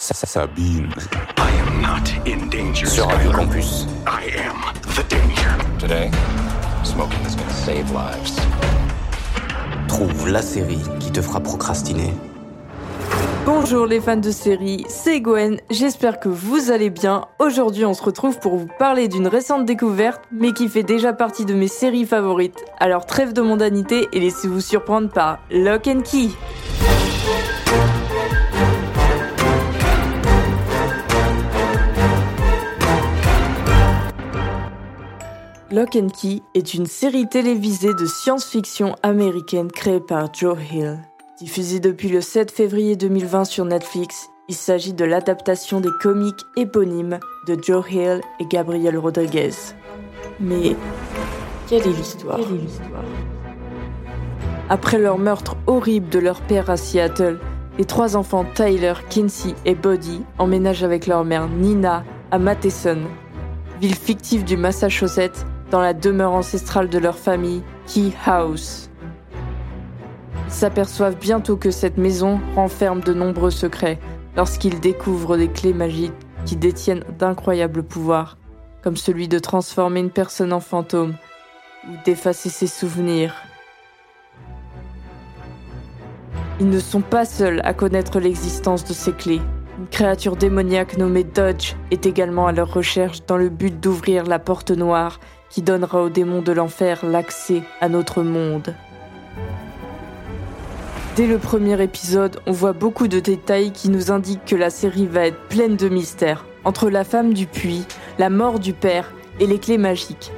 Sabine. I am not in danger. Sur Radio Campus. I am the danger. Today, smoking is gonna save lives. Trouve la série qui te fera procrastiner. Bonjour les fans de série, c'est Gwen, j'espère que vous allez bien. Aujourd'hui on se retrouve pour vous parler d'une récente découverte, mais qui fait déjà partie de mes séries favorites. Alors trêve de mondanité et laissez-vous surprendre par Lock and Key. Lock and Key est une série télévisée de science-fiction américaine créée par Joe Hill. Diffusée depuis le 7 février 2020 sur Netflix, il s'agit de l'adaptation des comics éponymes de Joe Hill et Gabriel Rodriguez. Mais quelle est l'histoire? Après leur meurtre horrible de leur père à Seattle, les trois enfants Tyler, Kinsey et Buddy emménagent avec leur mère Nina à Matheson, ville fictive du Massachusetts, dans la demeure ancestrale de leur famille, Key House. Ils s'aperçoivent bientôt que cette maison renferme de nombreux secrets lorsqu'ils découvrent des clés magiques qui détiennent d'incroyables pouvoirs, comme celui de transformer une personne en fantôme ou d'effacer ses souvenirs. Ils ne sont pas seuls à connaître l'existence de ces clés. Une créature démoniaque nommée Dodge est également à leur recherche dans le but d'ouvrir la porte noire qui donnera aux démons de l'enfer l'accès à notre monde. Dès le premier épisode, on voit beaucoup de détails qui nous indiquent que la série va être pleine de mystères, entre la femme du puits, la mort du père et les clés magiques.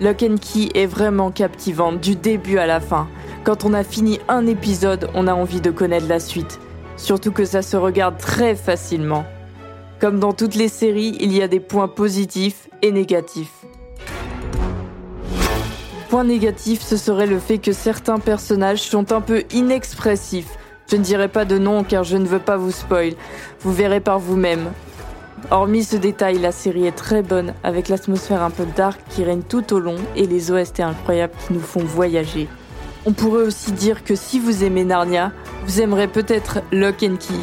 Lock and Key est vraiment captivante du début à la fin. Quand on a fini un épisode, on a envie de connaître la suite. Surtout que ça se regarde très facilement. Comme dans toutes les séries, il y a des points positifs et négatifs. Point négatif, ce serait le fait que certains personnages sont un peu inexpressifs. Je ne dirai pas de nom car je ne veux pas vous spoil. Vous verrez par vous-même. Hormis ce détail, la série est très bonne, avec l'atmosphère un peu dark qui règne tout au long et les OST incroyables qui nous font voyager. On pourrait aussi dire que si vous aimez Narnia, vous aimerez peut-être Lock Key.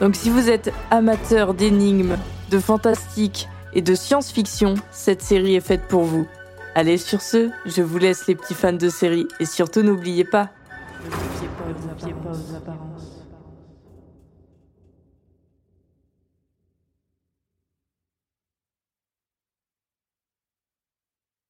Donc si vous êtes amateur d'énigmes, de fantastique et de science-fiction, cette série est faite pour vous. Allez sur ce, je vous laisse les petits fans de série et surtout n'oubliez pas, pas aux apparences.